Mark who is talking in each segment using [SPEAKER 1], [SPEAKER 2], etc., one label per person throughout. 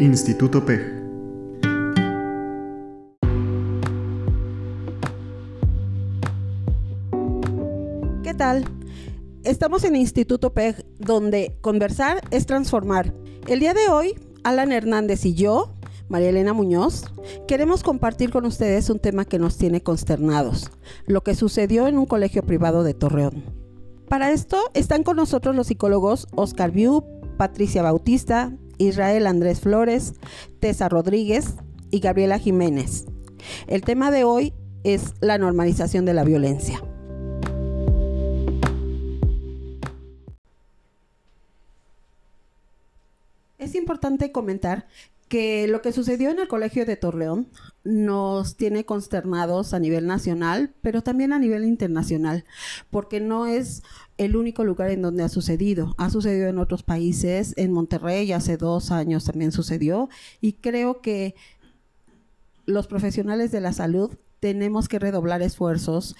[SPEAKER 1] Instituto PEG.
[SPEAKER 2] ¿Qué tal? Estamos en Instituto PEG, donde conversar es transformar. El día de hoy, Alan Hernández y yo, María Elena Muñoz, queremos compartir con ustedes un tema que nos tiene consternados, lo que sucedió en un colegio privado de Torreón. Para esto están con nosotros los psicólogos Oscar Viu, Patricia Bautista, Israel Andrés Flores, Tessa Rodríguez y Gabriela Jiménez. El tema de hoy es la normalización de la violencia. Es importante comentar que lo que sucedió en el Colegio de Torreón nos tiene consternados a nivel nacional, pero también a nivel internacional, porque no es el único lugar en donde ha sucedido. Ha sucedido en otros países, en Monterrey hace dos años también sucedió, y creo que los profesionales de la salud tenemos que redoblar esfuerzos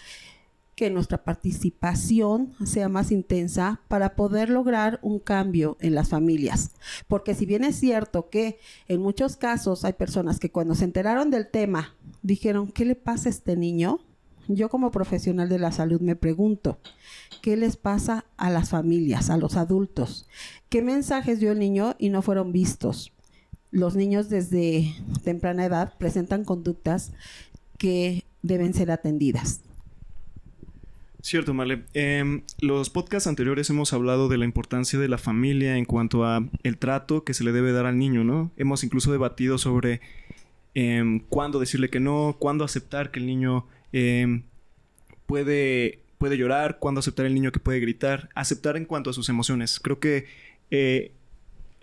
[SPEAKER 2] que nuestra participación sea más intensa para poder lograr un cambio en las familias. Porque si bien es cierto que en muchos casos hay personas que cuando se enteraron del tema dijeron, ¿qué le pasa a este niño? Yo como profesional de la salud me pregunto, ¿qué les pasa a las familias, a los adultos? ¿Qué mensajes dio el niño y no fueron vistos? Los niños desde temprana edad presentan conductas que deben ser atendidas.
[SPEAKER 1] Cierto, Marle. Eh, los podcasts anteriores hemos hablado de la importancia de la familia en cuanto a el trato que se le debe dar al niño, ¿no? Hemos incluso debatido sobre eh, cuándo decirle que no, cuándo aceptar que el niño eh, puede, puede llorar, cuándo aceptar el niño que puede gritar, aceptar en cuanto a sus emociones. Creo que eh,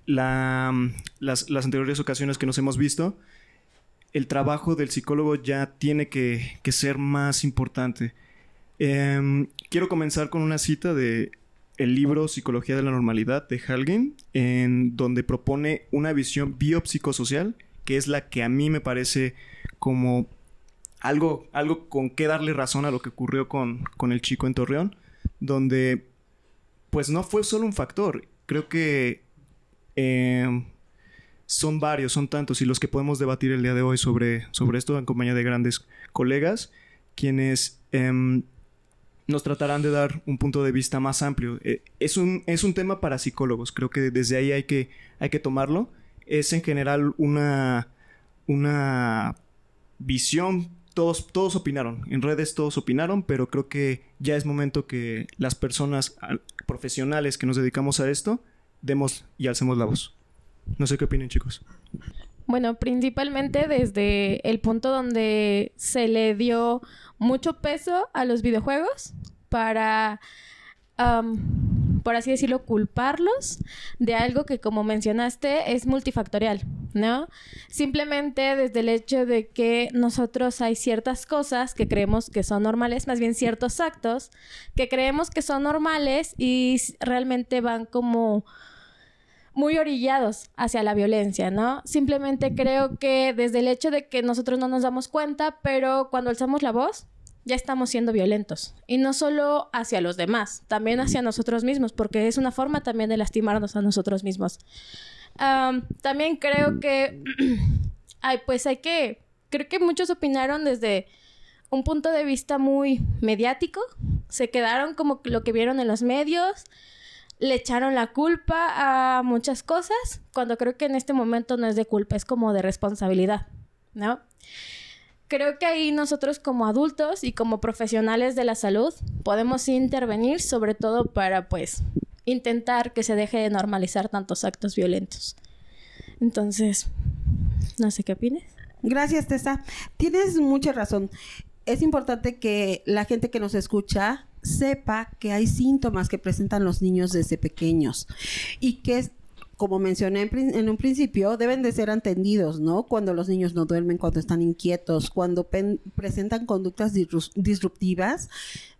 [SPEAKER 1] la, las, las, anteriores ocasiones que nos hemos visto, el trabajo del psicólogo ya tiene que, ser más importante. Eh, quiero comenzar con una cita de el libro Psicología de la Normalidad de Halgin, en donde propone una visión biopsicosocial, que es la que a mí me parece como algo, algo con que darle razón a lo que ocurrió con, con el chico en Torreón, donde pues no fue solo un factor, creo que eh, son varios, son tantos, y los que podemos debatir el día de hoy sobre, sobre esto en compañía de grandes colegas, quienes... Eh, nos tratarán de dar un punto de vista más amplio. Eh, es, un, es un tema para psicólogos, creo que desde ahí hay que, hay que tomarlo. Es en general una, una visión, todos, todos opinaron, en redes todos opinaron, pero creo que ya es momento que las personas profesionales que nos dedicamos a esto demos y alcemos la voz. No sé qué opinen chicos.
[SPEAKER 3] Bueno, principalmente desde el punto donde se le dio mucho peso a los videojuegos para, por así decirlo, culparlos de algo que, como mencionaste, es multifactorial, ¿no? Simplemente desde el hecho de que nosotros hay ciertas cosas que creemos que son normales, más bien ciertos actos que creemos que son normales y realmente van como muy orillados hacia la violencia, ¿no? Simplemente creo que desde el hecho de que nosotros no nos damos cuenta, pero cuando alzamos la voz, ya estamos siendo violentos. Y no solo hacia los demás, también hacia nosotros mismos, porque es una forma también de lastimarnos a nosotros mismos. También creo que, ay, pues hay que, creo que muchos opinaron desde un punto de vista muy mediático, se quedaron como lo que vieron en los medios, le echaron la culpa a muchas cosas, cuando creo que en este momento no es de culpa, es como de responsabilidad, ¿no? Creo que ahí nosotros como adultos y como profesionales de la salud podemos intervenir sobre todo para pues intentar que se deje de normalizar tantos actos violentos. Entonces, no sé qué opines.
[SPEAKER 2] Gracias, Tessa. Tienes mucha razón. Es importante que la gente que nos escucha sepa que hay síntomas que presentan los niños desde pequeños y que como mencioné en, un principio, deben de ser atendidos, ¿no? Cuando los niños no duermen, cuando están inquietos, cuando presentan conductas disruptivas,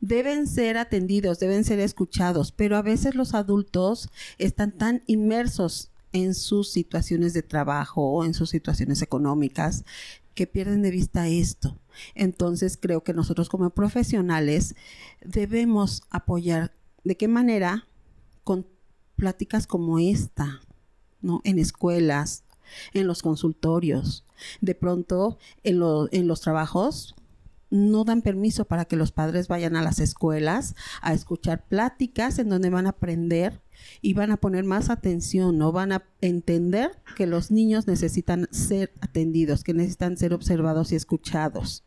[SPEAKER 2] deben ser atendidos, deben ser escuchados, pero a veces los adultos están tan inmersos en sus situaciones de trabajo o en sus situaciones económicas que pierden de vista esto. Entonces creo que nosotros como profesionales debemos apoyar de qué manera con pláticas como esta, ¿no? En escuelas, en los consultorios. De pronto, en, en los trabajos, no dan permiso para que los padres vayan a las escuelas a escuchar pláticas en donde van a aprender y van a poner más atención, ¿no? Van a entender que los niños necesitan ser atendidos, que necesitan ser observados y escuchados.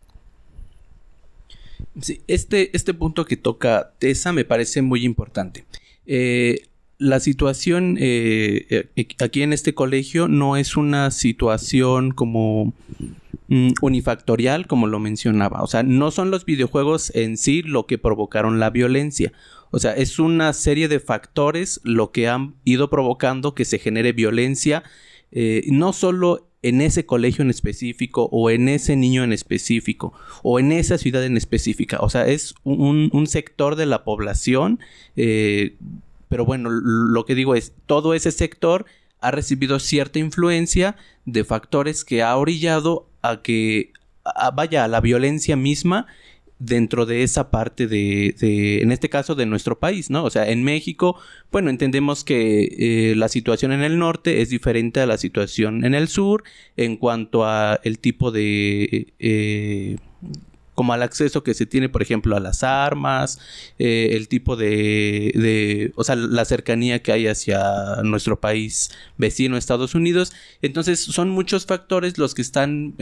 [SPEAKER 4] Sí, este, este punto que toca Tessa me parece muy importante. Eh, la situación eh, eh, aquí en este colegio no es una situación como mm, unifactorial, como lo mencionaba. O sea, no son los videojuegos en sí lo que provocaron la violencia. O sea, es una serie de factores lo que han ido provocando que se genere violencia, no solo en ese colegio en específico o en ese niño en específico o en esa ciudad en específica. O sea, es un, sector de la población, eh, pero bueno, lo que digo es, todo ese sector ha recibido cierta influencia de factores que ha orillado a que vaya a la violencia misma dentro de esa parte de, de, en este caso, de nuestro país, ¿no? O sea, en México, bueno, entendemos que eh, la situación en el norte es diferente a la situación en el sur en cuanto a el tipo de... Eh, como al acceso que se tiene, por ejemplo, a las armas, eh, el tipo de, de, o sea, la cercanía que hay hacia nuestro país vecino, Estados Unidos. Entonces, son muchos factores los que están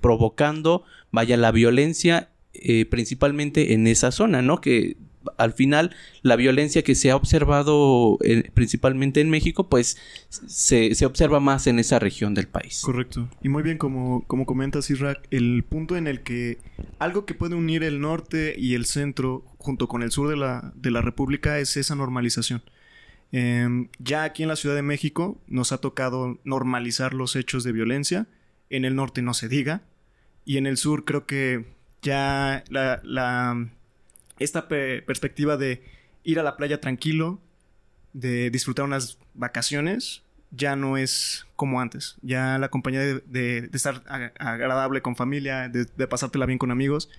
[SPEAKER 4] provocando, vaya, la violencia eh, principalmente en esa zona, ¿no? Que al final la violencia que se ha observado eh, principalmente en México, pues se, observa más en esa región del país.
[SPEAKER 1] Correcto. Y muy bien, como, como comentas, Irak, el punto en el que algo que puede unir el norte y el centro junto con el sur de la, de la República es esa normalización. Em, ya aquí en la Ciudad de México nos ha tocado normalizar los hechos de violencia. En el norte no se diga. Y en el sur creo que ya la, esta perspectiva de ir a la playa tranquilo, de disfrutar unas vacaciones, ya no es como antes. Ya la compañía de, estar agradable con familia, de, pasártela bien con amigos,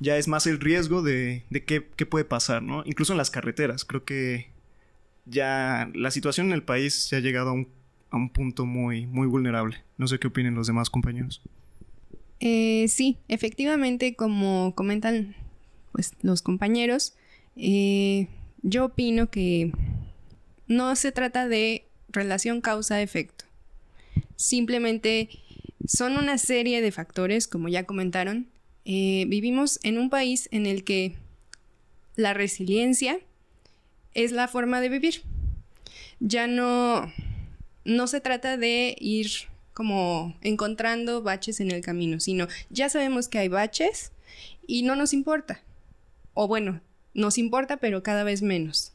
[SPEAKER 1] ya es más el riesgo de, qué, puede pasar, ¿no? Incluso en las carreteras. Creo que ya la situación en el país se ha llegado a un, a un punto muy, muy vulnerable. No sé qué opinen los demás compañeros.
[SPEAKER 5] Eh, sí, efectivamente, como comentan pues, los compañeros, eh, yo opino que no se trata de relación causa-efecto. Simplemente son una serie de factores, como ya comentaron. Eh, vivimos en un país en el que la resiliencia es la forma de vivir. Ya no, no se trata de ir como encontrando baches en el camino, sino ya sabemos que hay baches y no nos importa. O bueno, nos importa, pero cada vez menos.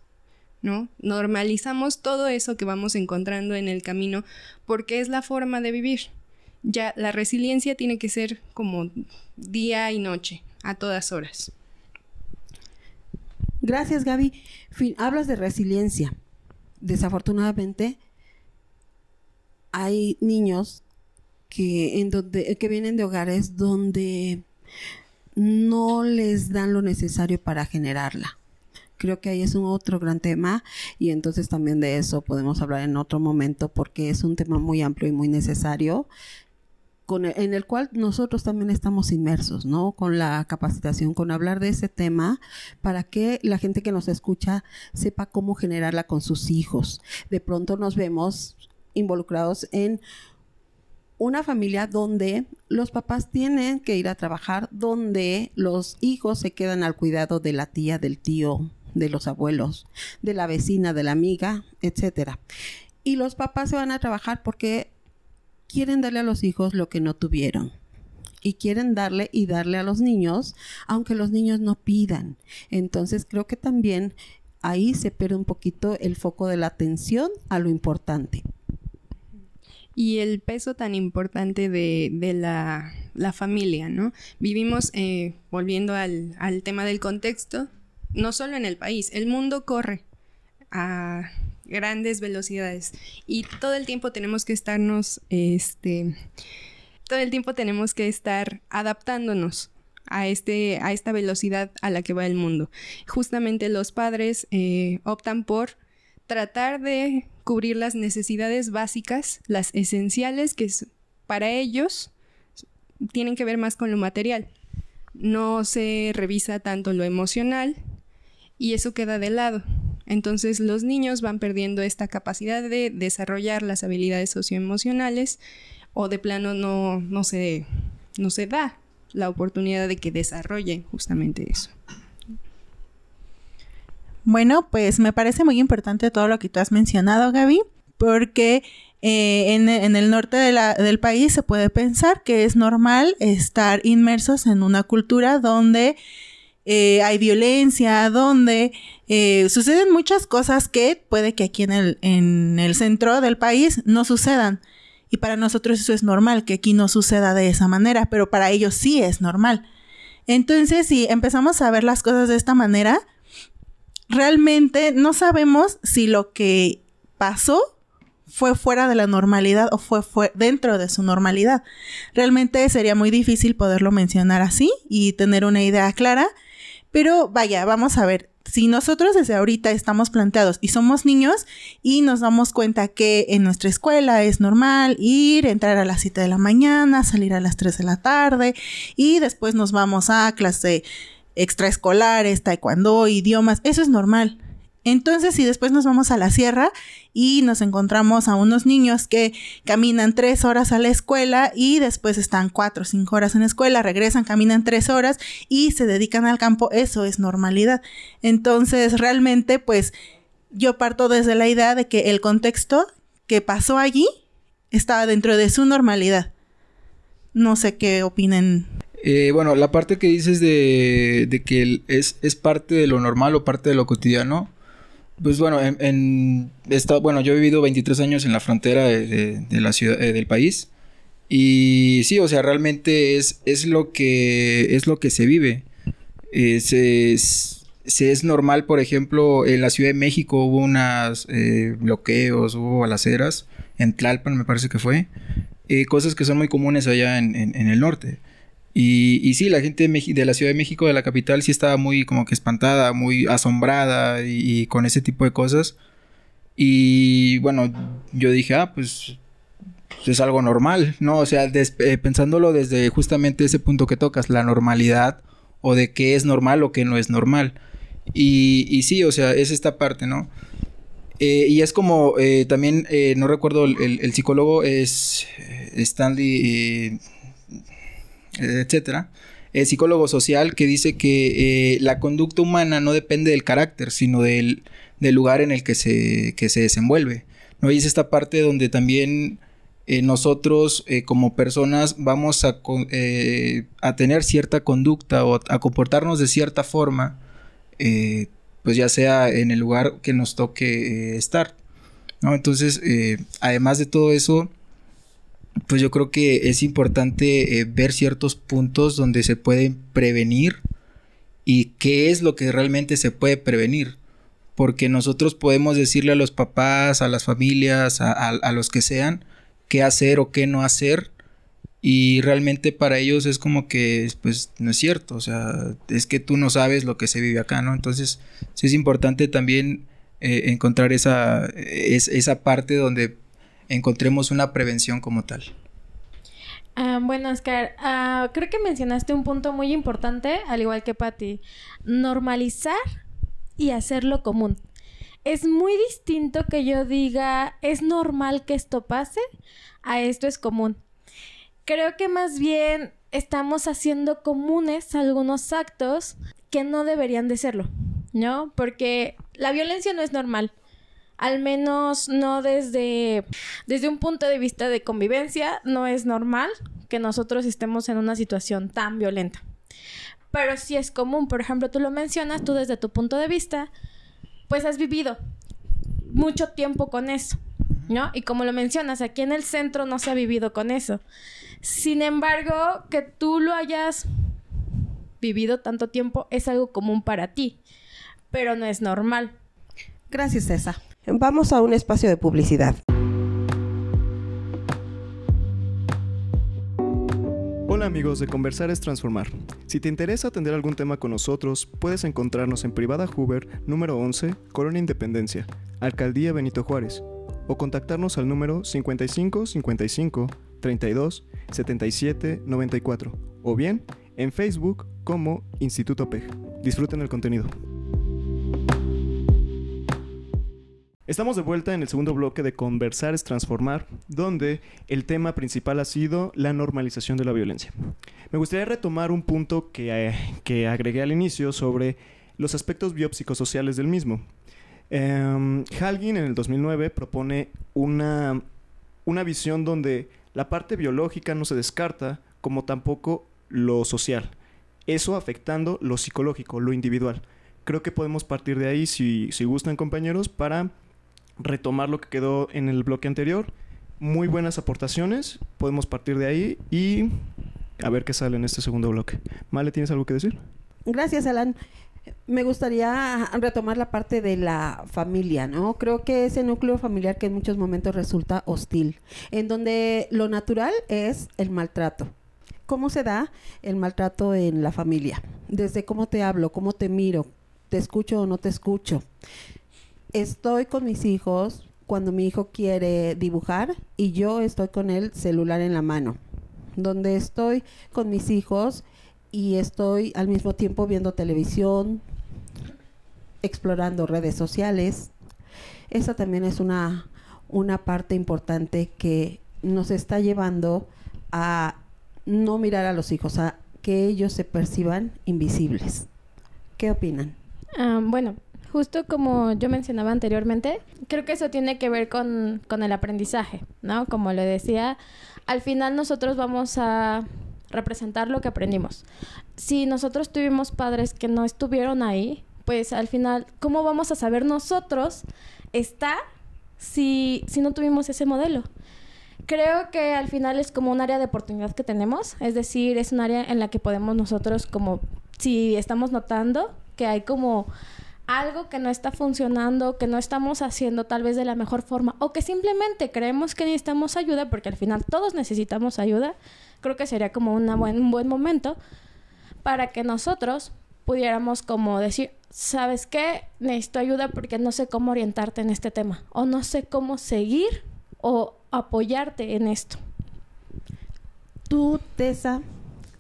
[SPEAKER 5] ¿No? Normalizamos todo eso que vamos encontrando en el camino porque es la forma de vivir. Ya la resiliencia tiene que ser como día y noche, a todas horas.
[SPEAKER 2] Gracias, Gaby. hablas de resiliencia. Desafortunadamente, hay niños que, en donde, que vienen de hogares donde no les dan lo necesario para generarla. Creo que ahí es un otro gran tema y entonces también de eso podemos hablar en otro momento porque es un tema muy amplio y muy necesario con en el cual nosotros también estamos inmersos, ¿no? Con la capacitación, con hablar de ese tema para que la gente que nos escucha sepa cómo generarla con sus hijos. De pronto nos vemos involucrados en una familia donde los papás tienen que ir a trabajar, donde los hijos se quedan al cuidado de la tía, del tío, de los abuelos, de la vecina, de la amiga, etcétera. Y los papás se van a trabajar porque quieren darle a los hijos lo que no tuvieron. Y quieren darle y darle a los niños, aunque los niños no pidan. Entonces creo que también ahí se pierde un poquito el foco de la atención a lo importante
[SPEAKER 5] y el peso tan importante de, de la, la, familia, ¿no? Vivimos, eh, volviendo al, al tema del contexto, no solo en el país, el mundo corre a grandes velocidades y todo el tiempo tenemos que estarnos, este, todo el tiempo tenemos que estar adaptándonos a, este, a esta velocidad a la que va el mundo. Justamente los padres eh, optan por tratar de cubrir las necesidades básicas, las esenciales que para ellos tienen que ver más con lo material. No se revisa tanto lo emocional y eso queda de lado. Entonces los niños van perdiendo esta capacidad de desarrollar las habilidades socioemocionales o de plano no, no, se, no se da la oportunidad de que desarrollen justamente eso.
[SPEAKER 6] Bueno, pues me parece muy importante todo lo que tú has mencionado, Gaby, porque eh, en, el norte del país se puede pensar que es normal estar inmersos en una cultura donde eh, hay violencia, donde eh, suceden muchas cosas que puede que aquí en el, en el centro del país no sucedan. Y para nosotros eso es normal, que aquí no suceda de esa manera, pero para ellos sí es normal. Entonces, si empezamos a ver las cosas de esta manera, realmente no sabemos si lo que pasó fue fuera de la normalidad o fue, fue dentro de su normalidad. Realmente sería muy difícil poderlo mencionar así y tener una idea clara pero vaya, vamos a ver, si nosotros desde ahorita estamos planteados y somos niños y nos damos cuenta que en nuestra escuela es normal ir, entrar a las 7 de la mañana, salir a las 3 de la tarde y después nos vamos a clase extraescolares, taekwondo, idiomas, eso es normal. Entonces, si después nos vamos a la sierra y nos encontramos a unos niños que caminan tres horas a la escuela y después están cuatro o cinco horas en la escuela, regresan, caminan tres horas y se dedican al campo, eso es normalidad. Entonces, realmente, pues yo parto desde la idea de que el contexto que pasó allí estaba dentro de su normalidad. No sé qué opinen.
[SPEAKER 7] Eh, bueno, la parte que dices de, de que es, es parte de lo normal o parte de lo cotidiano, pues bueno, en, bueno, yo he vivido 23 años en la frontera de, la ciudad, eh, del país. Y sí, o sea, realmente es, es, lo, que, es lo que se vive. Eh, se, es normal, por ejemplo, en la Ciudad de México hubo unos eh, bloqueos, hubo balaceras, en Tlalpan me parece que fue, cosas que son muy comunes allá en, en el norte. Y, sí, la gente de, la Ciudad de México, de la capital, sí estaba muy como que espantada, muy asombrada y, con ese tipo de cosas. Y bueno, yo dije, ah, pues es algo normal, ¿no? O sea, eh, pensándolo desde justamente ese punto que tocas, la normalidad o de qué es normal o qué no es normal. Y, y sí, o sea, es esta parte, ¿no? Eh, y es como eh, también, no recuerdo, el, el, psicólogo es Stanley etcétera, el psicólogo social que dice que eh, la conducta humana no depende del carácter, sino del, lugar en el que se, se desenvuelve. ¿no? Y es esta parte donde también eh, nosotros eh, como personas vamos a, a, tener cierta conducta o a comportarnos de cierta forma, pues ya sea en el lugar que nos toque estar. ¿no? Entonces, además de todo eso, pues yo creo que es importante eh, ver ciertos puntos donde se pueden prevenir y qué es lo que realmente se puede prevenir. Porque nosotros podemos decirle a los papás, a las familias, a, los que sean, qué hacer o qué no hacer. Y realmente para ellos es como que, pues, no es cierto. O sea, es que tú no sabes lo que se vive acá, ¿no? Entonces, sí es importante también eh, encontrar esa, esa parte donde encontremos una prevención como tal.
[SPEAKER 3] Ah, bueno, Oscar, ah, creo que mencionaste un punto muy importante, al igual que Patti, normalizar y hacerlo común. Es muy distinto que yo diga, es normal que esto pase, a esto es común. Creo que más bien estamos haciendo comunes algunos actos que no deberían de serlo, ¿no? Porque la violencia no es normal al menos no desde, desde un punto de vista de convivencia, no es normal que nosotros estemos en una situación tan violenta. Pero sí es común, por ejemplo, tú lo mencionas, tú desde tu punto de vista, pues has vivido mucho tiempo con eso, ¿no? Y como lo mencionas, aquí en el centro no se ha vivido con eso. Sin embargo, que tú lo hayas vivido tanto tiempo es algo común para ti, pero no es normal.
[SPEAKER 2] Gracias, César. Vamos a un espacio de publicidad.
[SPEAKER 1] Hola amigos de Conversar es Transformar. Si te interesa atender algún tema con nosotros, puedes encontrarnos en Privada Hoover, número 11, Colonia Independencia, Alcaldía Benito Juárez, o contactarnos al número 55 55 32 77 94, o bien en Facebook como Instituto PEG. Disfruten el contenido. Estamos de vuelta en el segundo bloque de Conversar es Transformar, donde el tema principal ha sido la normalización de la violencia. Me gustaría retomar un punto que, eh, que agregué al inicio sobre los aspectos biopsicosociales del mismo. Eh, Halgin en el 2009 propone una, una visión donde la parte biológica no se descarta, como tampoco lo social. Eso afectando lo psicológico, lo individual. Creo que podemos partir de ahí, si, si gustan compañeros, para retomar lo que quedó en el bloque anterior. Muy buenas aportaciones, podemos partir de ahí y a ver qué sale en este segundo bloque. Male, ¿tienes algo que decir?
[SPEAKER 2] Gracias, Alan. Me gustaría retomar la parte de la familia, ¿no? Creo que ese núcleo familiar que en muchos momentos resulta hostil, en donde lo natural es el maltrato. ¿Cómo se da el maltrato en la familia? Desde cómo te hablo, cómo te miro, te escucho o no te escucho. Estoy con mis hijos cuando mi hijo quiere dibujar y yo estoy con el celular en la mano. Donde estoy con mis hijos y estoy al mismo tiempo viendo televisión, explorando redes sociales. Esa también es una, una parte importante que nos está llevando a no mirar a los hijos, a que ellos se perciban invisibles. ¿Qué opinan?
[SPEAKER 3] Ah, bueno, justo como yo mencionaba anteriormente, creo que eso tiene que ver con, con el aprendizaje, ¿no? Como le decía, al final nosotros vamos a representar lo que aprendimos. Si nosotros tuvimos padres que no estuvieron ahí, pues al final, ¿cómo vamos a saber nosotros estar si, si no tuvimos ese modelo? Creo que al final es como un área de oportunidad que tenemos, es decir, es un área en la que podemos nosotros como, si estamos notando que hay como algo que no está funcionando, que no estamos haciendo tal vez de la mejor forma, o que simplemente creemos que necesitamos ayuda, porque al final todos necesitamos ayuda, creo que sería como una buen, un buen momento para que nosotros pudiéramos como decir, ¿sabes qué? Necesito ayuda porque no sé cómo orientarte en este tema, o no sé cómo seguir o apoyarte en esto.
[SPEAKER 2] Tú, Tessa,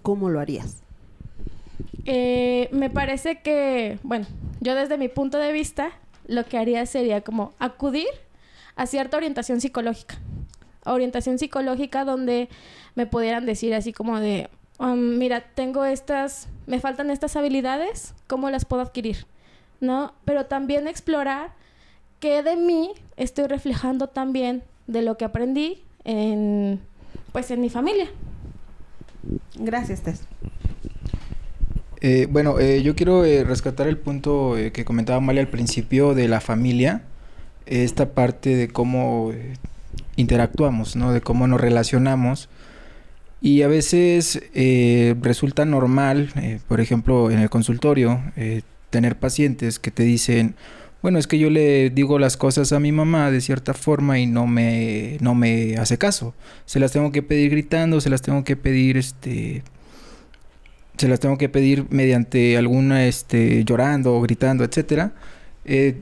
[SPEAKER 2] ¿cómo lo harías?
[SPEAKER 3] Eh, me parece que, bueno, yo desde mi punto de vista, lo que haría sería como acudir a cierta orientación psicológica. Orientación psicológica donde me pudieran decir así como de, mira, tengo estas, me faltan estas habilidades, ¿cómo las puedo adquirir? ¿No? Pero también explorar qué de mí estoy reflejando también de lo que aprendí en, pues, en mi familia.
[SPEAKER 2] Gracias, Tess.
[SPEAKER 7] Eh, bueno, eh, yo quiero eh, rescatar el punto que comentaba Mali al principio de la familia, esta parte de cómo interactuamos, ¿no? De cómo nos relacionamos. Y a veces resulta normal, por ejemplo, en el consultorio, tener pacientes que te dicen, bueno, es que yo le digo las cosas a mi mamá de cierta forma y no me, no me hace caso. Se las tengo que pedir gritando, se las tengo que pedir, este, se las tengo que pedir mediante alguna, este, llorando o gritando, etcétera. Eh,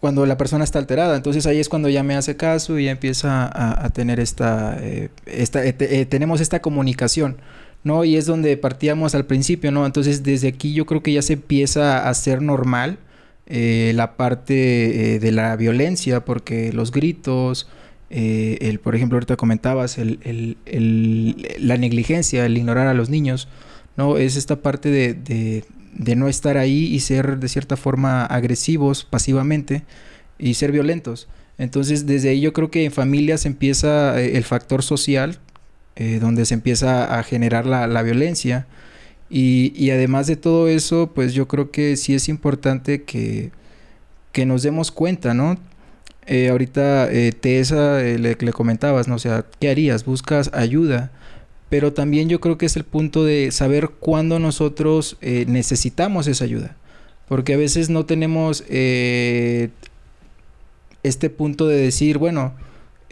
[SPEAKER 7] cuando la persona está alterada, entonces ahí es cuando ya me hace caso y ya empieza a, tener esta, eh, esta eh, eh, tenemos esta comunicación, ¿no? Y es donde partíamos al principio, ¿no? Entonces desde aquí yo creo que ya se empieza a hacer normal la parte de la violencia, porque los gritos, el, por ejemplo, ahorita comentabas, el- el- la negligencia, el ignorar a los niños, ¿no? Es esta parte de, de- no estar ahí y ser de cierta forma agresivos pasivamente y ser violentos. Entonces, desde ahí yo creo que en familias empieza eh, el factor social, eh, donde se empieza a generar la, la violencia. Y, y además de todo eso, pues yo creo que sí es importante que, que nos demos cuenta, ¿no? Eh, ahorita eh, Tessa le, le comentabas, ¿no? O sea, ¿qué harías? Buscas ayuda. Pero también yo creo que es el punto de saber cuándo nosotros eh, necesitamos esa ayuda. Porque a veces no tenemos eh, este punto de decir, bueno,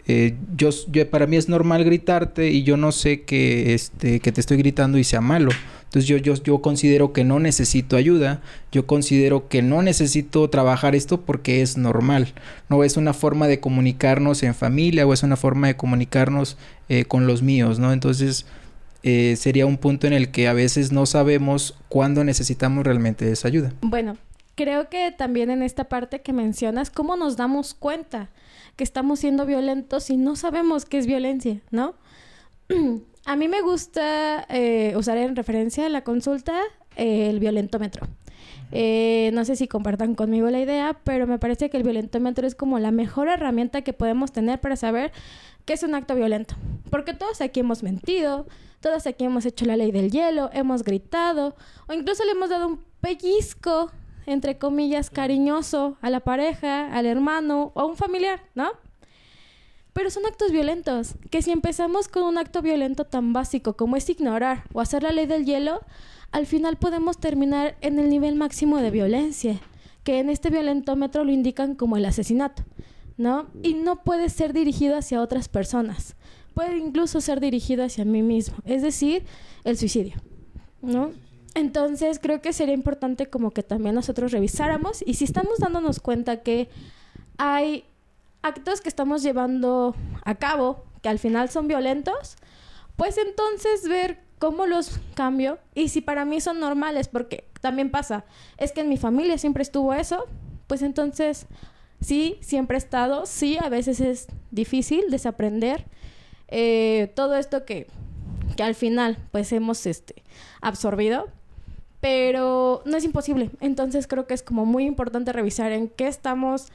[SPEAKER 7] eh, yo, yo, para mí es normal gritarte y yo no sé que, este, que te estoy gritando y sea malo. Entonces yo, yo, yo considero que no necesito ayuda, yo considero que no necesito trabajar esto porque es normal. No es una forma de comunicarnos en familia o es una forma de comunicarnos eh, con los míos, ¿no? Entonces eh, sería un punto en el que a veces no sabemos cuándo necesitamos realmente esa ayuda.
[SPEAKER 3] Bueno, creo que también en esta parte que mencionas, ¿cómo nos damos cuenta que estamos siendo violentos y no sabemos qué es violencia, ¿no? A mí me gusta eh, usar en referencia a la consulta eh, el violentómetro. Eh, no sé si compartan conmigo la idea, pero me parece que el violentómetro es como la mejor herramienta que podemos tener para saber qué es un acto violento. Porque todos aquí hemos mentido, todos aquí hemos hecho la ley del hielo, hemos gritado o incluso le hemos dado un pellizco, entre comillas, cariñoso a la pareja, al hermano o a un familiar, ¿no? Pero son actos violentos, que si empezamos con un acto violento tan básico como es ignorar o hacer la ley del hielo, al final podemos terminar en el nivel máximo de violencia, que en este violentómetro lo indican como el asesinato, ¿no? Y no puede ser dirigido hacia otras personas, puede incluso ser dirigido hacia mí mismo, es decir, el suicidio, ¿no? Entonces creo que sería importante como que también nosotros revisáramos y si estamos dándonos cuenta que hay actos que estamos llevando a cabo que al final son violentos, pues entonces ver cómo los cambio. Y si para mí son normales, porque también pasa, es que en mi familia siempre estuvo eso, pues entonces sí, siempre he estado, sí, a veces es difícil desaprender eh, todo esto que, que al final pues hemos este, absorbido, pero no es imposible, entonces creo que es como muy importante revisar en qué estamos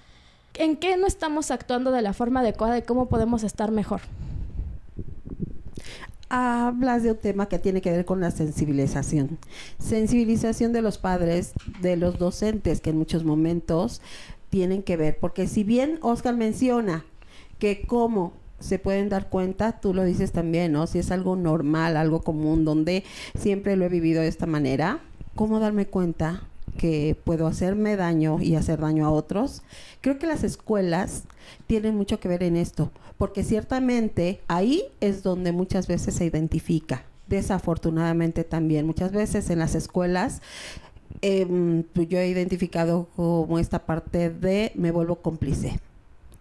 [SPEAKER 3] ¿En qué no estamos actuando de la forma adecuada y cómo podemos estar mejor?
[SPEAKER 2] Hablas de un tema que tiene que ver con la sensibilización. Sensibilización de los padres, de los docentes, que en muchos momentos tienen que ver, porque si bien Oscar menciona que cómo se pueden dar cuenta, tú lo dices también, ¿no? Si es algo normal, algo común, donde siempre lo he vivido de esta manera, ¿cómo darme cuenta que puedo hacerme daño y hacer daño a otros. Creo que las escuelas tienen mucho que ver en esto, porque ciertamente ahí es donde muchas veces se identifica. Desafortunadamente también, muchas veces en las escuelas em, pues yo he identificado como esta parte de me vuelvo cómplice.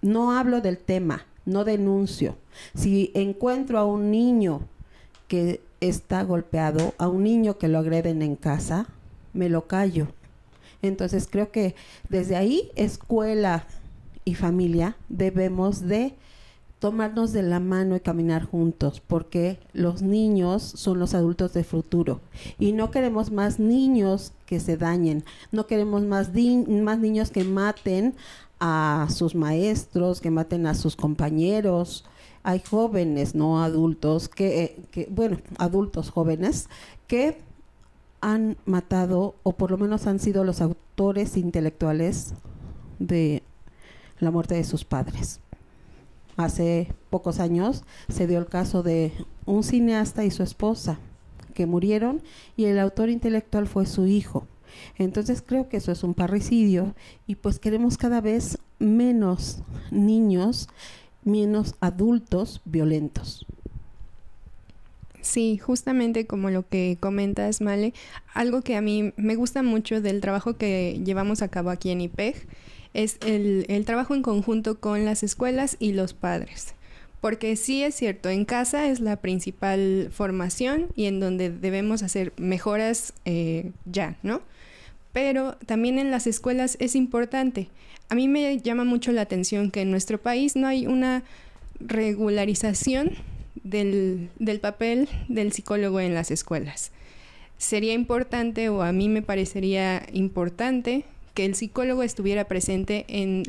[SPEAKER 2] No hablo del tema, no denuncio. Si encuentro a un niño que está golpeado, a un niño que lo agreden en casa, me lo callo entonces creo que desde ahí, escuela y familia, debemos de tomarnos de la mano y caminar juntos, porque los niños son los adultos de futuro y no queremos más niños que se dañen, no queremos más, más niños que maten a sus maestros, que maten a sus compañeros. Hay jóvenes, no adultos, que, que bueno, adultos jóvenes, que han matado, o por lo menos han sido los autores intelectuales de la muerte de sus padres. Hace pocos años se dio el caso de un cineasta y su esposa que murieron y el autor intelectual fue su hijo. Entonces creo que eso es un parricidio y pues queremos cada vez menos niños, menos adultos violentos.
[SPEAKER 5] Sí, justamente como lo que comentas, Male, algo que a mí me gusta mucho del trabajo que llevamos a cabo aquí en IPEG es el, el trabajo en conjunto con las escuelas y los padres. Porque sí es cierto, en casa es la principal formación y en donde debemos hacer mejoras eh, ya, ¿no? Pero también en las escuelas es importante. A mí me llama mucho la atención que en nuestro país no hay una regularización del, papel del psicólogo en las escuelas. Sería importante, o a mí me parecería importante, que el psicólogo estuviera presente en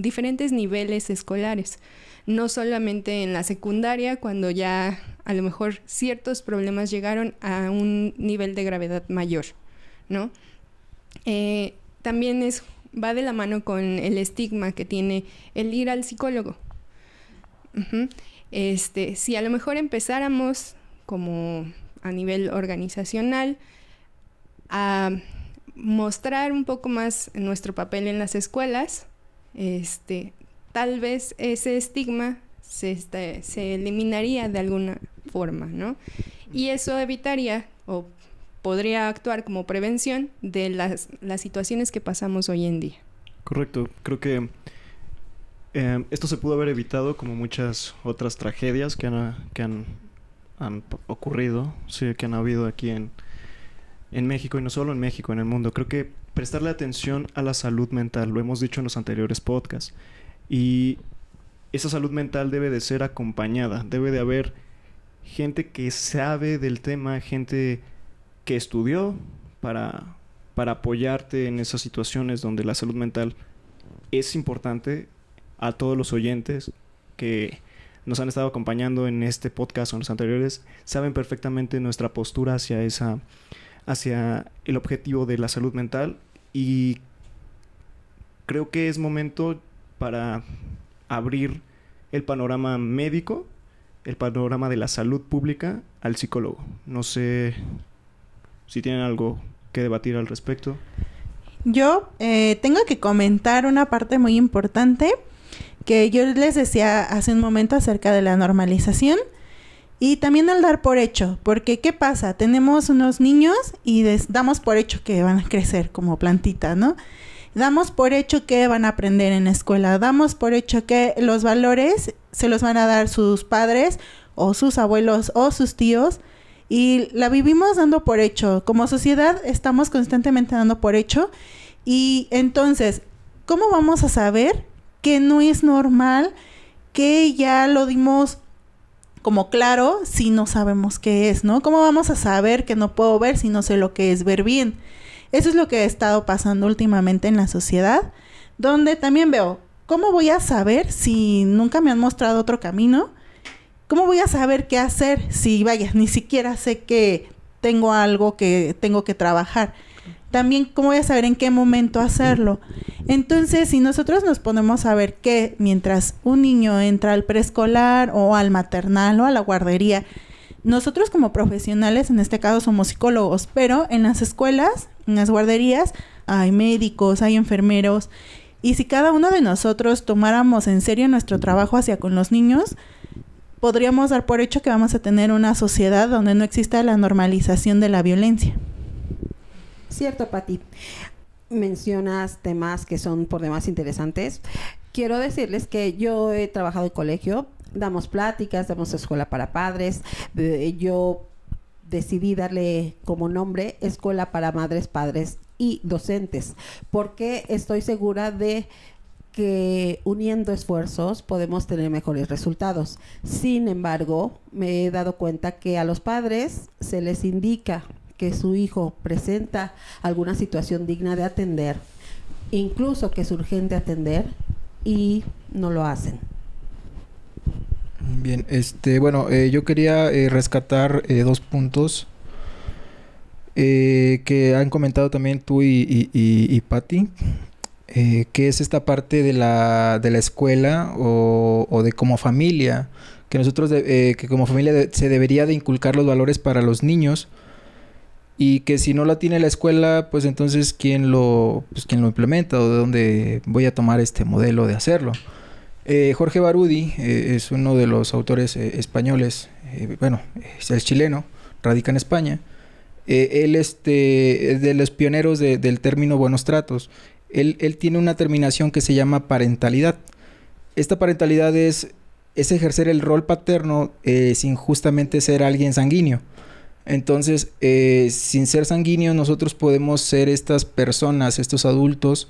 [SPEAKER 5] diferentes niveles escolares, no solamente en la secundaria, cuando ya a lo mejor ciertos problemas llegaron a un nivel de gravedad mayor, ¿no? Eh, también es, va de la mano con el estigma que tiene el ir al psicólogo. Este, si a lo mejor empezáramos como a nivel organizacional a mostrar un poco más nuestro papel en las escuelas, este, tal vez ese estigma se, este, se eliminaría de alguna forma, ¿no? Y eso evitaría o podría actuar como prevención de las situaciones que pasamos hoy en día.
[SPEAKER 1] Correcto, creo que eh, esto se pudo haber evitado como muchas otras tragedias que han, que han, ocurrido, sí, que han habido aquí en, en México y no solo en México, en el mundo. Creo que prestarle atención a la salud mental, lo hemos dicho en los anteriores podcasts, y esa salud mental debe de ser acompañada, debe de haber gente que sabe del tema, gente que estudió para, para apoyarte en esas situaciones donde la salud mental es importante a todos los oyentes que nos han estado acompañando en este podcast o en los anteriores saben perfectamente nuestra postura hacia esa hacia el objetivo de la salud mental y creo que es momento para abrir el panorama médico, el panorama de la salud pública al psicólogo. No sé si tienen algo que debatir al respecto.
[SPEAKER 6] Yo eh, tengo que comentar una parte muy importante que yo les decía hace un momento acerca de la normalización y también el dar por hecho, porque ¿qué pasa? Tenemos unos niños y damos por hecho que van a crecer como plantita, ¿no? Damos por hecho que van a aprender en la escuela, damos por hecho que los valores se los van a dar sus padres o sus abuelos o sus tíos y la vivimos dando por hecho. Como sociedad estamos constantemente dando por hecho y entonces, ¿cómo vamos a saber que no es normal, que ya lo dimos como claro si no sabemos qué es, ¿no? ¿Cómo vamos a saber que no puedo ver si no sé lo que es ver bien? Eso es lo que ha estado pasando últimamente en la sociedad, donde también veo, ¿cómo voy a saber si nunca me han mostrado otro camino? ¿Cómo voy a saber qué hacer si, vaya, ni siquiera sé que tengo algo que tengo que trabajar? También, ¿cómo voy a saber en qué momento hacerlo? Entonces, si nosotros nos ponemos a ver que mientras un niño entra al preescolar o al maternal o a la guardería, nosotros como profesionales, en este caso somos psicólogos, pero en las escuelas, en las guarderías, hay médicos, hay enfermeros, y si cada uno de nosotros tomáramos en serio nuestro trabajo hacia con los niños, podríamos dar por hecho que vamos a tener una sociedad donde no exista la normalización de la violencia.
[SPEAKER 2] Cierto, Pati. Mencionas temas que son por demás interesantes. Quiero decirles que yo he trabajado en colegio, damos pláticas, damos escuela para padres. eh, Yo decidí darle como nombre Escuela para Madres, Padres y Docentes, porque estoy segura de que uniendo esfuerzos podemos tener mejores resultados. Sin embargo, me he dado cuenta que a los padres se les indica que su hijo presenta alguna situación digna de atender, incluso que es urgente atender, y no lo hacen.
[SPEAKER 7] Bien, este, bueno, eh, yo quería eh, rescatar eh, dos puntos eh, que han comentado también tú y, y, y, Patti, que es esta parte de la, de la escuela o, o de como familia, que nosotros, de- que como familia de- se debería de inculcar los valores para los niños y que si no la tiene la escuela, pues entonces quién lo, pues quién lo implementa o de dónde voy a tomar este modelo de hacerlo. Eh, Jorge Barudi eh, es uno de los autores eh, españoles, eh, bueno, es, es chileno, radica en España. Eh, él este, es de los pioneros de- del término buenos tratos. Él, él tiene una terminación que se llama parentalidad. Esta parentalidad es, es ejercer el rol paterno eh, sin justamente ser alguien sanguíneo. Entonces, eh, sin ser sanguíneo, nosotros podemos ser estas personas, estos adultos,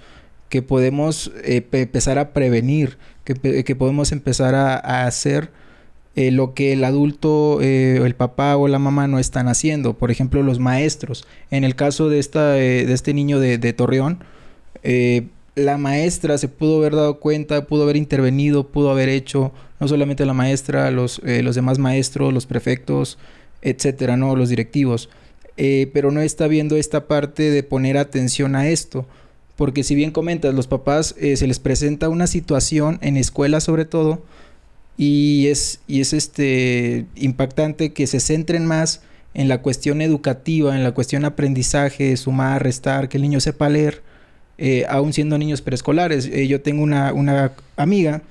[SPEAKER 7] que podemos eh, pe- empezar a prevenir, que, que podemos empezar a, a hacer eh, lo que el adulto, eh, el papá o la mamá no están haciendo. Por ejemplo, los maestros. En el caso de, esta, eh, de este niño de, de Torreón, eh, la maestra se pudo haber dado cuenta, pudo haber intervenido, pudo haber hecho, no solamente la maestra, los, los demás maestros, los prefectos, etcétera, ¿no? Los directivos. Eh, pero no está viendo esta parte de poner atención a esto. Porque si bien comentas, los papás eh, se les presenta una situación en escuela sobre todo y es, y es este impactante que se centren más en la cuestión educativa, en la cuestión aprendizaje, sumar, restar, que el niño sepa leer, eh, aún siendo niños preescolares. Yo tengo una, una amiga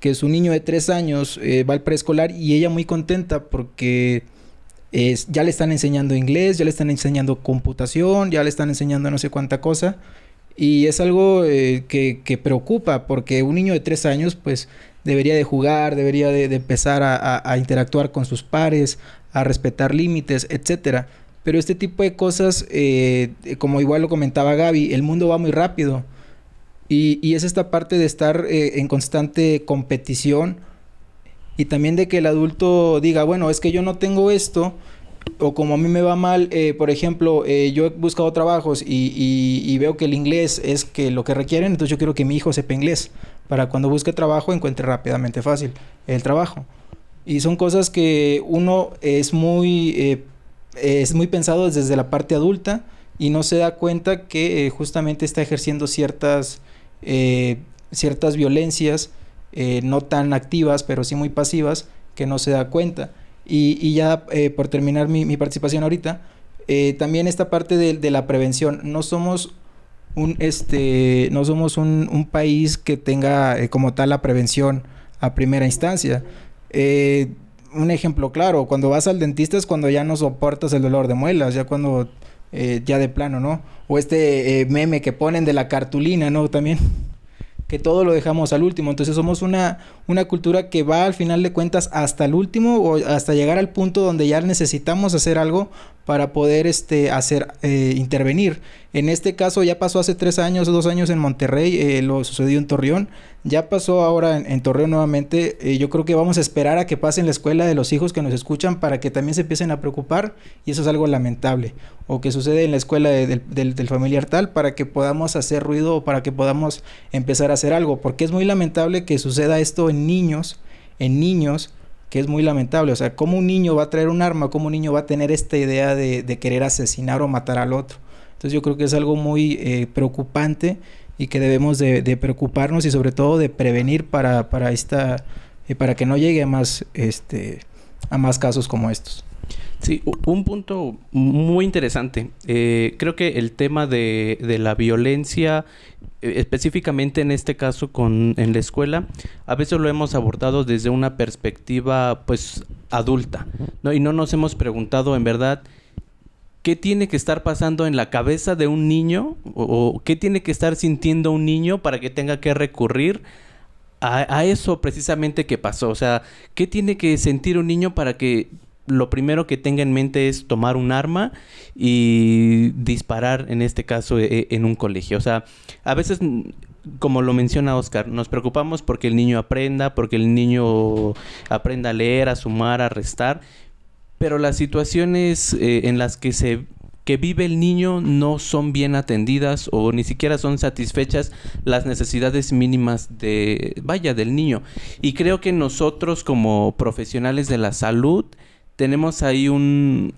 [SPEAKER 7] que su niño de tres años va al preescolar y ella muy contenta porque es, ya le están enseñando inglés, ya le están enseñando computación, ya le están enseñando no sé cuánta cosa. Y es algo eh, que, que, preocupa porque un niño de tres años pues debería de jugar, debería de, empezar a, interactuar con sus pares, a respetar límites, etcétera. Pero este tipo de cosas, eh, como igual lo comentaba Gaby, el mundo va muy rápido. Y, y es esta parte de estar eh, en constante competición y también de que el adulto diga, bueno, es que yo no tengo esto, o como a mí me va mal, eh, por ejemplo, eh, yo he buscado trabajos y, y, veo que el inglés es que lo que requieren, entonces yo quiero que mi hijo sepa inglés, para cuando busque trabajo encuentre rápidamente fácil el trabajo. Y son cosas que uno es muy, eh, es muy pensado desde la parte adulta y no se da cuenta que justamente está ejerciendo ciertas, ciertas violencias eh, no tan activas, pero sí muy pasivas, que no se da cuenta. Y, y ya eh, por terminar mi, mi, participación ahorita, eh, también esta parte de, de, la prevención. No somos un, este, no somos un, un país que tenga como tal la prevención a primera instancia. un ejemplo claro, cuando vas al dentista es cuando ya no soportas el dolor de muelas, ya cuando ya de plano, ¿no? O este meme que ponen de la cartulina, ¿no? También que todo lo dejamos al último. Entonces somos una, una cultura que va al final de cuentas hasta el último o hasta llegar al punto donde ya necesitamos hacer algo para poder este, hacer, eh, intervenir. En este caso ya pasó hace tres años, dos años en Monterrey, eh, lo sucedió en Torreón, ya pasó ahora en, en Torreón nuevamente. Eh, yo creo que vamos a esperar a que pasen la escuela de los hijos que nos escuchan para que también se empiecen a preocupar y eso es algo lamentable. O que sucede en la escuela de, de, del, del familiar tal para que podamos hacer ruido o para que podamos empezar a hacer algo. Porque es muy lamentable que suceda esto en niños, en niños que es muy lamentable. O sea, ¿cómo un niño va a traer un arma? ¿Cómo un niño va a tener esta idea de, de querer asesinar o matar al otro? Entonces yo creo que es algo muy eh, preocupante y que debemos de, preocuparnos y sobre todo de prevenir para, para, esta, eh, para que no llegue a más, este, a más casos como estos.
[SPEAKER 4] Sí, un punto muy interesante. Eh, creo que el tema de, de la violencia, eh, específicamente en este caso con en la escuela, a veces lo hemos abordado desde una perspectiva pues adulta. Y no nos hemos preguntado en verdad qué tiene que estar pasando en la cabeza de un niño o, qué tiene que estar sintiendo un niño para que tenga que recurrir a, eso precisamente que pasó. O sea, qué tiene que sentir un niño para que lo primero que tenga en mente es tomar un arma y disparar, en este caso, e en un colegio. O sea, a veces, como lo menciona Oscar, nos preocupamos porque el niño aprenda, porque el niño aprenda a leer, a sumar, a restar, pero las situaciones eh, en las que se que vive el niño no son bien atendidas o ni siquiera son satisfechas las necesidades mínimas de vaya del niño. Y creo que nosotros como profesionales de la salud tenemos ahí un,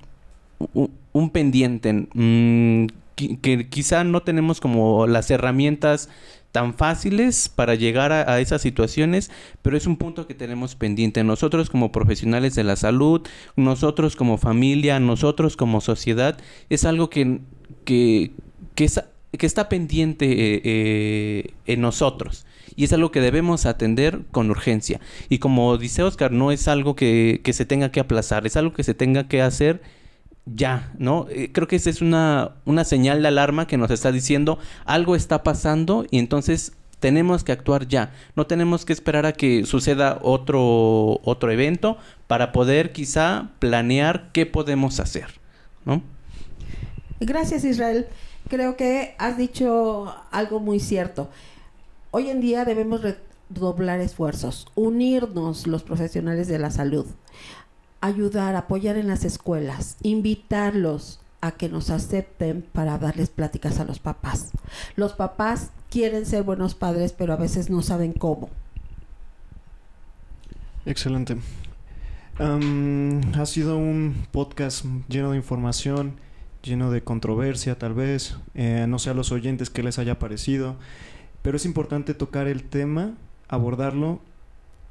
[SPEAKER 4] un, pendiente mmm, que, que, quizá no tenemos como las herramientas tan fáciles para llegar a, esas situaciones, pero es un punto que tenemos pendiente. Nosotros como profesionales de la salud, nosotros como familia, nosotros como sociedad, es algo que, que, que, que está pendiente eh, eh, en nosotros y es algo que debemos atender con urgencia. Y como dice Oscar, no es algo que, que se tenga que aplazar, es algo que se tenga que hacer ya, ¿no? Eh, creo que esa es una, una señal de alarma que nos está diciendo algo está pasando y entonces tenemos que actuar ya. No tenemos que esperar a que suceda otro, otro evento para poder quizá planear qué podemos hacer, ¿no?
[SPEAKER 2] Gracias, Israel. Creo que has dicho algo muy cierto. Hoy en día debemos redoblar esfuerzos, unirnos los profesionales de la salud, ayudar, apoyar en las escuelas, invitarlos a que nos acepten para darles pláticas a los papás. Los papás quieren ser buenos padres, pero a veces no saben cómo.
[SPEAKER 1] Excelente. Ha sido un podcast lleno de información, lleno de controversia tal vez. Eh, no sé a los oyentes qué les haya parecido. Pero es importante tocar el tema, abordarlo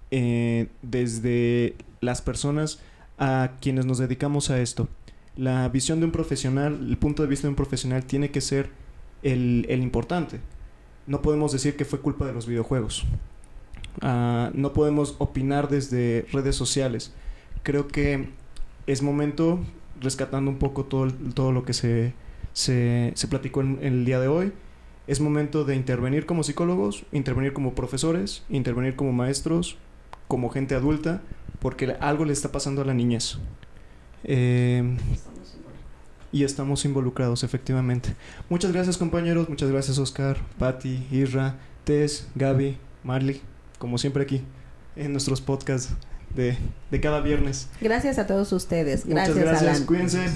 [SPEAKER 1] eh, desde las personas a quienes nos dedicamos a esto. La visión de un profesional, el punto de vista de un profesional tiene que ser el, el importante. No podemos decir que fue culpa de los videojuegos. Ah, no podemos opinar desde redes sociales. Creo que es momento, rescatando un poco todo, todo lo que se, se, se platicó en el día de hoy, es momento de intervenir como psicólogos, intervenir como profesores, intervenir como maestros, como gente adulta, porque algo le está pasando a la niñez. Eh, y estamos involucrados, efectivamente. Muchas gracias, compañeros. Muchas gracias, Oscar, Patti, Isra, Tess, Gaby, Marley. Como siempre aquí, en nuestros podcasts de, de cada viernes.
[SPEAKER 2] Gracias a todos ustedes. Gracias,
[SPEAKER 1] Muchas gracias.
[SPEAKER 2] Alan.
[SPEAKER 1] Cuídense.